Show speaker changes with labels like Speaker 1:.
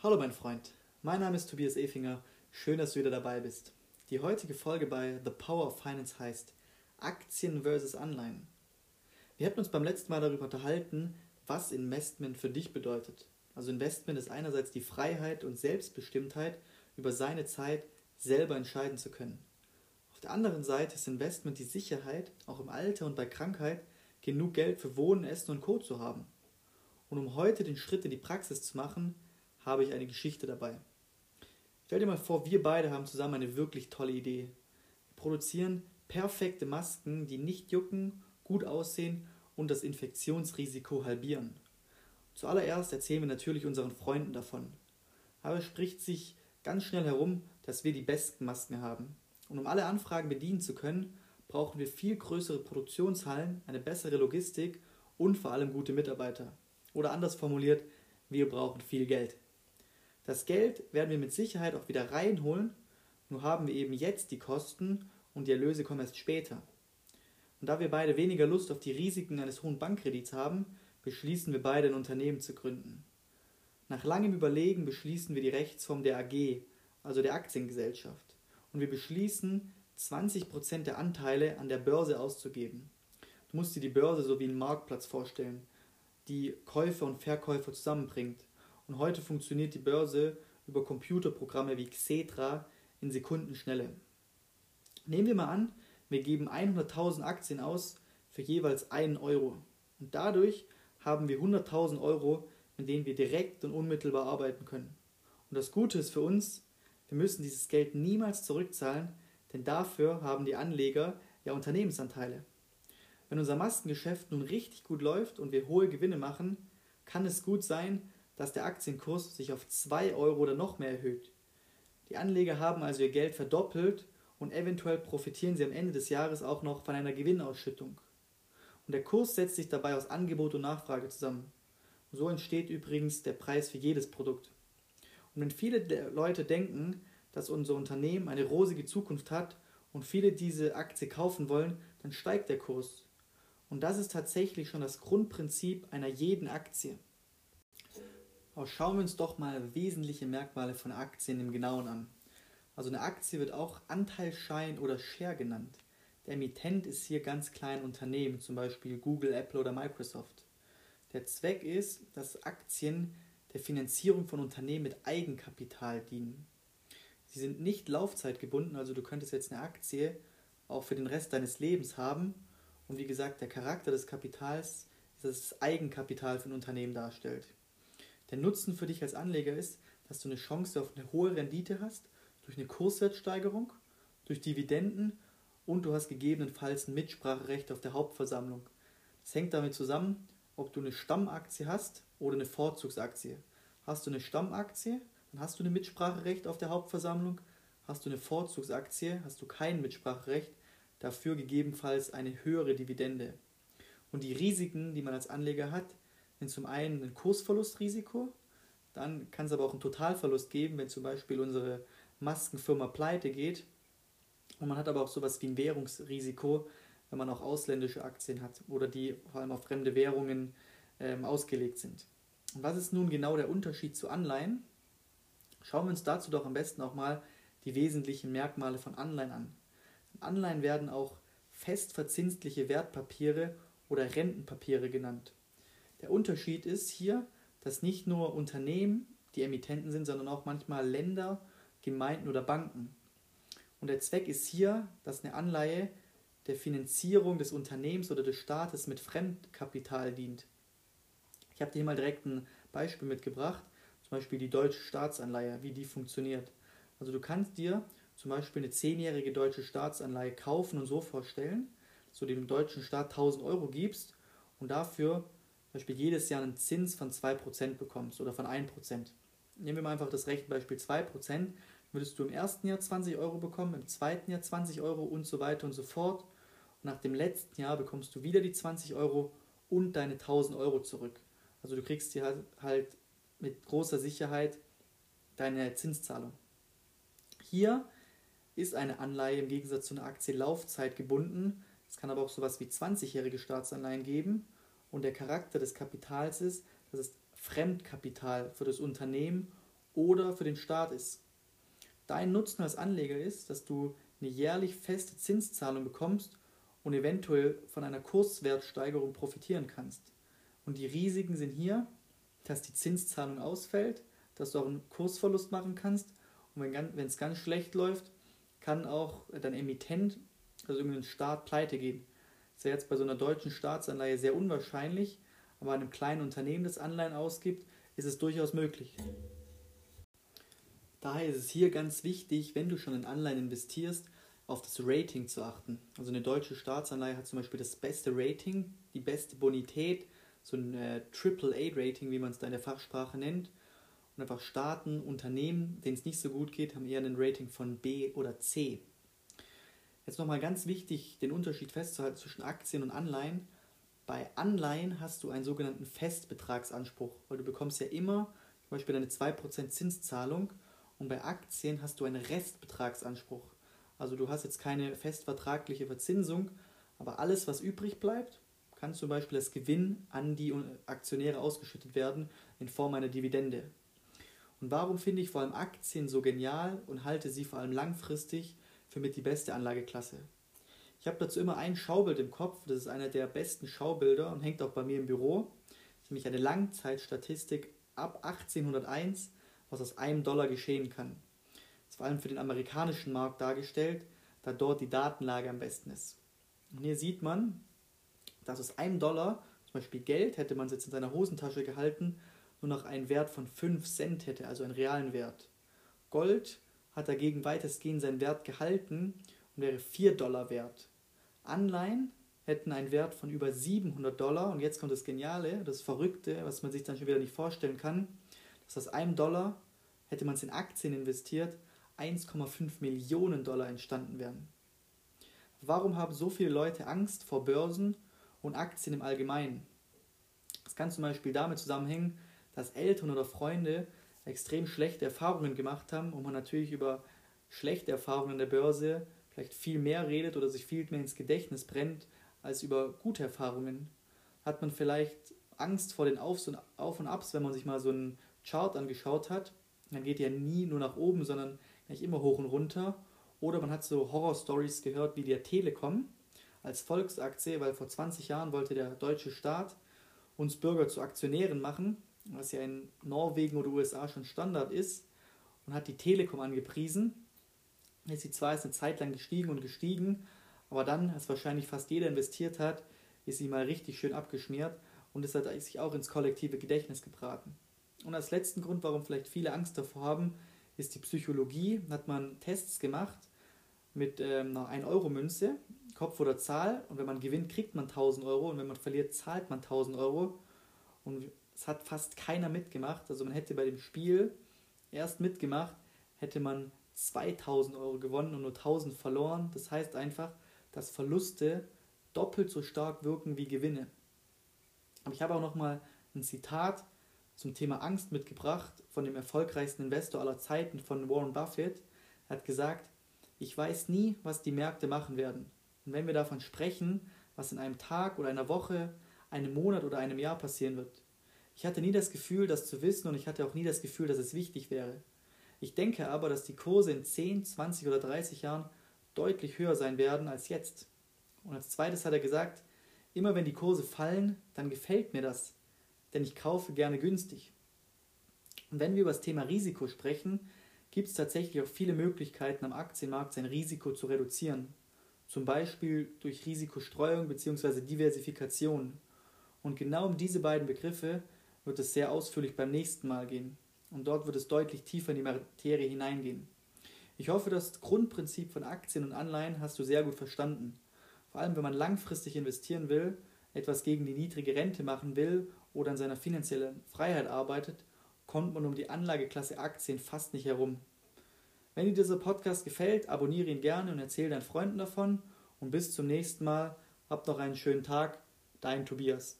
Speaker 1: Hallo mein Freund, mein Name ist Tobias Efinger, schön, dass du wieder dabei bist. Die heutige Folge bei The Power of Finance heißt Aktien versus Anleihen. Wir hatten uns beim letzten Mal darüber unterhalten, was Investment für dich bedeutet. Also Investment ist einerseits die Freiheit und Selbstbestimmtheit, über seine Zeit selber entscheiden zu können. Auf der anderen Seite ist Investment die Sicherheit, auch im Alter und bei Krankheit genug Geld für Wohnen, Essen und Co. zu haben. Und um heute den Schritt in die Praxis zu machen, habe ich eine Geschichte dabei. Stell dir mal vor, wir beide haben zusammen eine wirklich tolle Idee. Wir produzieren perfekte Masken, die nicht jucken, gut aussehen und das Infektionsrisiko halbieren. Zuallererst erzählen wir natürlich unseren Freunden davon. Aber es spricht sich ganz schnell herum, dass wir die besten Masken haben. Und um alle Anfragen bedienen zu können, brauchen wir viel größere Produktionshallen, eine bessere Logistik und vor allem gute Mitarbeiter. Oder anders formuliert, wir brauchen viel Geld. Das Geld werden wir mit Sicherheit auch wieder reinholen, nur haben wir eben jetzt die Kosten und die Erlöse kommen erst später. Und da wir beide weniger Lust auf die Risiken eines hohen Bankkredits haben, beschließen wir beide ein Unternehmen zu gründen. Nach langem Überlegen beschließen wir die Rechtsform der AG, also der Aktiengesellschaft, und wir beschließen, 20% der Anteile an der Börse auszugeben. Du musst dir die Börse so wie einen Marktplatz vorstellen, die Käufer und Verkäufer zusammenbringt. Und heute funktioniert die Börse über Computerprogramme wie Xetra in Sekundenschnelle. Nehmen wir mal an, wir geben 100.000 Aktien aus für jeweils einen Euro. Und dadurch haben wir 100.000 Euro, mit denen wir direkt und unmittelbar arbeiten können. Und das Gute ist für uns, wir müssen dieses Geld niemals zurückzahlen, denn dafür haben die Anleger ja Unternehmensanteile. Wenn unser Maskengeschäft nun richtig gut läuft und wir hohe Gewinne machen, kann es gut sein, dass der Aktienkurs sich auf 2 Euro oder noch mehr erhöht. Die Anleger haben also ihr Geld verdoppelt und eventuell profitieren sie am Ende des Jahres auch noch von einer Gewinnausschüttung. Und der Kurs setzt sich dabei aus Angebot und Nachfrage zusammen. so entsteht übrigens der Preis für jedes Produkt. Und wenn viele Leute denken, dass unser Unternehmen eine rosige Zukunft hat und viele diese Aktie kaufen wollen, dann steigt der Kurs. Und das ist tatsächlich schon das Grundprinzip einer jeden Aktie. Aber schauen wir uns doch mal wesentliche Merkmale von Aktien im Genauen an. Also eine Aktie wird auch Anteilsschein oder Share genannt. Der Emittent ist hier ganz klein Unternehmen, zum Beispiel Google, Apple oder Microsoft. Der Zweck ist, dass Aktien der Finanzierung von Unternehmen mit Eigenkapital dienen. Sie sind nicht laufzeitgebunden, also du könntest jetzt eine Aktie auch für den Rest deines Lebens haben. Und wie gesagt, der Charakter des Kapitals ist, dass das Eigenkapital ein Unternehmen darstellt. Der Nutzen für dich als Anleger ist, dass du eine Chance auf eine hohe Rendite hast durch eine Kurswertsteigerung, durch Dividenden und du hast gegebenenfalls ein Mitspracherecht auf der Hauptversammlung. Das hängt damit zusammen, ob du eine Stammaktie hast oder eine Vorzugsaktie. Hast du eine Stammaktie, dann hast du ein Mitspracherecht auf der Hauptversammlung. Hast du eine Vorzugsaktie, hast du kein Mitspracherecht, dafür gegebenenfalls eine höhere Dividende. Und die Risiken, die man als Anleger hat, sind zum einen ein Kursverlustrisiko, dann kann es aber auch einen Totalverlust geben, wenn zum Beispiel unsere Maskenfirma pleite geht und man hat aber auch sowas wie ein Währungsrisiko, wenn man auch ausländische Aktien hat oder die vor allem auf fremde Währungen ähm, ausgelegt sind. Und was ist nun genau der Unterschied zu Anleihen? Schauen wir uns dazu doch am besten auch mal die wesentlichen Merkmale von Anleihen an. Anleihen werden auch festverzinsliche Wertpapiere oder Rentenpapiere genannt. Der Unterschied ist hier, dass nicht nur Unternehmen die Emittenten sind, sondern auch manchmal Länder, Gemeinden oder Banken. Und der Zweck ist hier, dass eine Anleihe der Finanzierung des Unternehmens oder des Staates mit Fremdkapital dient. Ich habe dir hier mal direkt ein Beispiel mitgebracht, zum Beispiel die deutsche Staatsanleihe, wie die funktioniert. Also du kannst dir zum Beispiel eine zehnjährige deutsche Staatsanleihe kaufen und so vorstellen, dass du dem deutschen Staat 1000 Euro gibst und dafür Beispiel jedes Jahr einen Zins von 2% bekommst oder von 1%. Nehmen wir mal einfach das Rechenbeispiel 2%, würdest du im ersten Jahr 20 Euro bekommen, im zweiten Jahr 20 Euro und so weiter und so fort. Und nach dem letzten Jahr bekommst du wieder die 20 Euro und deine 1000 Euro zurück. Also du kriegst dir halt, halt mit großer Sicherheit deine Zinszahlung. Hier ist eine Anleihe im Gegensatz zu einer Aktie Laufzeit gebunden. Es kann aber auch sowas wie 20-jährige Staatsanleihen geben. Und der Charakter des Kapitals ist, dass es Fremdkapital für das Unternehmen oder für den Staat ist. Dein Nutzen als Anleger ist, dass du eine jährlich feste Zinszahlung bekommst und eventuell von einer Kurswertsteigerung profitieren kannst. Und die Risiken sind hier, dass die Zinszahlung ausfällt, dass du auch einen Kursverlust machen kannst und wenn es ganz schlecht läuft, kann auch dein Emittent, also irgendein Staat, pleite gehen. Ist ja jetzt bei so einer deutschen Staatsanleihe sehr unwahrscheinlich, aber einem kleinen Unternehmen, das Anleihen ausgibt, ist es durchaus möglich. Daher ist es hier ganz wichtig, wenn du schon in Anleihen investierst, auf das Rating zu achten. Also eine deutsche Staatsanleihe hat zum Beispiel das beste Rating, die beste Bonität, so ein äh, AAA-Rating, wie man es da in der Fachsprache nennt. Und einfach Staaten, Unternehmen, denen es nicht so gut geht, haben eher ein Rating von B oder C. Jetzt nochmal ganz wichtig, den Unterschied festzuhalten zwischen Aktien und Anleihen. Bei Anleihen hast du einen sogenannten Festbetragsanspruch, weil du bekommst ja immer zum Beispiel eine 2% Zinszahlung und bei Aktien hast du einen Restbetragsanspruch. Also du hast jetzt keine festvertragliche Verzinsung, aber alles, was übrig bleibt, kann zum Beispiel als Gewinn an die Aktionäre ausgeschüttet werden in Form einer Dividende. Und warum finde ich vor allem Aktien so genial und halte sie vor allem langfristig für mit die beste Anlageklasse? Ich habe dazu immer ein Schaubild im Kopf, das ist einer der besten Schaubilder und hängt auch bei mir im Büro. Das ist nämlich eine Langzeitstatistik ab 1801, was aus einem Dollar geschehen kann vor allem für den amerikanischen Markt dargestellt, da dort die Datenlage am besten ist. Und hier sieht man, dass aus einem Dollar, zum Beispiel Geld, hätte man es jetzt in seiner Hosentasche gehalten, nur noch einen Wert von 5 Cent hätte, also einen realen Wert. Gold hat dagegen weitestgehend seinen Wert gehalten und wäre 4 Dollar wert. Anleihen hätten einen Wert von über 700 Dollar und jetzt kommt das Geniale, das Verrückte, was man sich dann schon wieder nicht vorstellen kann, dass aus einem Dollar, hätte man es in Aktien investiert, 1,5 Millionen Dollar entstanden wären. Warum haben so viele Leute Angst vor Börsen und Aktien im Allgemeinen? Das kann zum Beispiel damit zusammenhängen, dass Eltern oder Freunde extrem schlechte Erfahrungen gemacht haben und man natürlich über schlechte Erfahrungen an der Börse vielleicht viel mehr redet oder sich viel mehr ins Gedächtnis brennt als über gute Erfahrungen. Hat man vielleicht Angst vor den Aufs und Auf und Abs, wenn man sich mal so einen Chart angeschaut hat, dann geht ja nie nur nach oben, sondern nicht immer hoch und runter. Oder man hat so Horror-Stories gehört wie der Telekom als Volksaktie, weil vor 20 Jahren wollte der deutsche Staat uns Bürger zu Aktionären machen, was ja in Norwegen oder USA schon Standard ist, und hat die Telekom angepriesen. Jetzt sie zwar ist eine Zeit lang gestiegen und gestiegen, aber dann, als wahrscheinlich fast jeder investiert hat, ist sie mal richtig schön abgeschmiert und es hat sich auch ins kollektive Gedächtnis gebraten. Und als letzten Grund, warum vielleicht viele Angst davor haben, ist die Psychologie. Da hat man Tests gemacht mit ähm, einer 1-Euro-Münze, Kopf oder Zahl. Und wenn man gewinnt, kriegt man 1000 Euro. Und wenn man verliert, zahlt man 1000 Euro. Und es hat fast keiner mitgemacht. Also man hätte bei dem Spiel erst mitgemacht, hätte man 2000 Euro gewonnen und nur 1000 verloren. Das heißt einfach, dass Verluste doppelt so stark wirken wie Gewinne. Aber ich habe auch noch mal ein Zitat zum Thema Angst mitgebracht von dem erfolgreichsten Investor aller Zeiten, von Warren Buffett. Er hat gesagt, ich weiß nie, was die Märkte machen werden. Und wenn wir davon sprechen, was in einem Tag oder einer Woche, einem Monat oder einem Jahr passieren wird. Ich hatte nie das Gefühl, das zu wissen und ich hatte auch nie das Gefühl, dass es wichtig wäre. Ich denke aber, dass die Kurse in 10, 20 oder 30 Jahren deutlich höher sein werden als jetzt. Und als zweites hat er gesagt, immer wenn die Kurse fallen, dann gefällt mir das, denn ich kaufe gerne günstig. Und wenn wir über das Thema Risiko sprechen, gibt es tatsächlich auch viele Möglichkeiten am Aktienmarkt sein Risiko zu reduzieren. Zum Beispiel durch Risikostreuung bzw. Diversifikation. Und genau um diese beiden Begriffe wird es sehr ausführlich beim nächsten Mal gehen. Und dort wird es deutlich tiefer in die Materie hineingehen. Ich hoffe, das Grundprinzip von Aktien und Anleihen hast du sehr gut verstanden. Vor allem, wenn man langfristig investieren will, etwas gegen die niedrige Rente machen will oder an seiner finanziellen Freiheit arbeitet, kommt man um die Anlageklasse Aktien fast nicht herum. Wenn dir dieser Podcast gefällt, abonniere ihn gerne und erzähle deinen Freunden davon. Und bis zum nächsten Mal. Habt noch einen schönen Tag. Dein Tobias.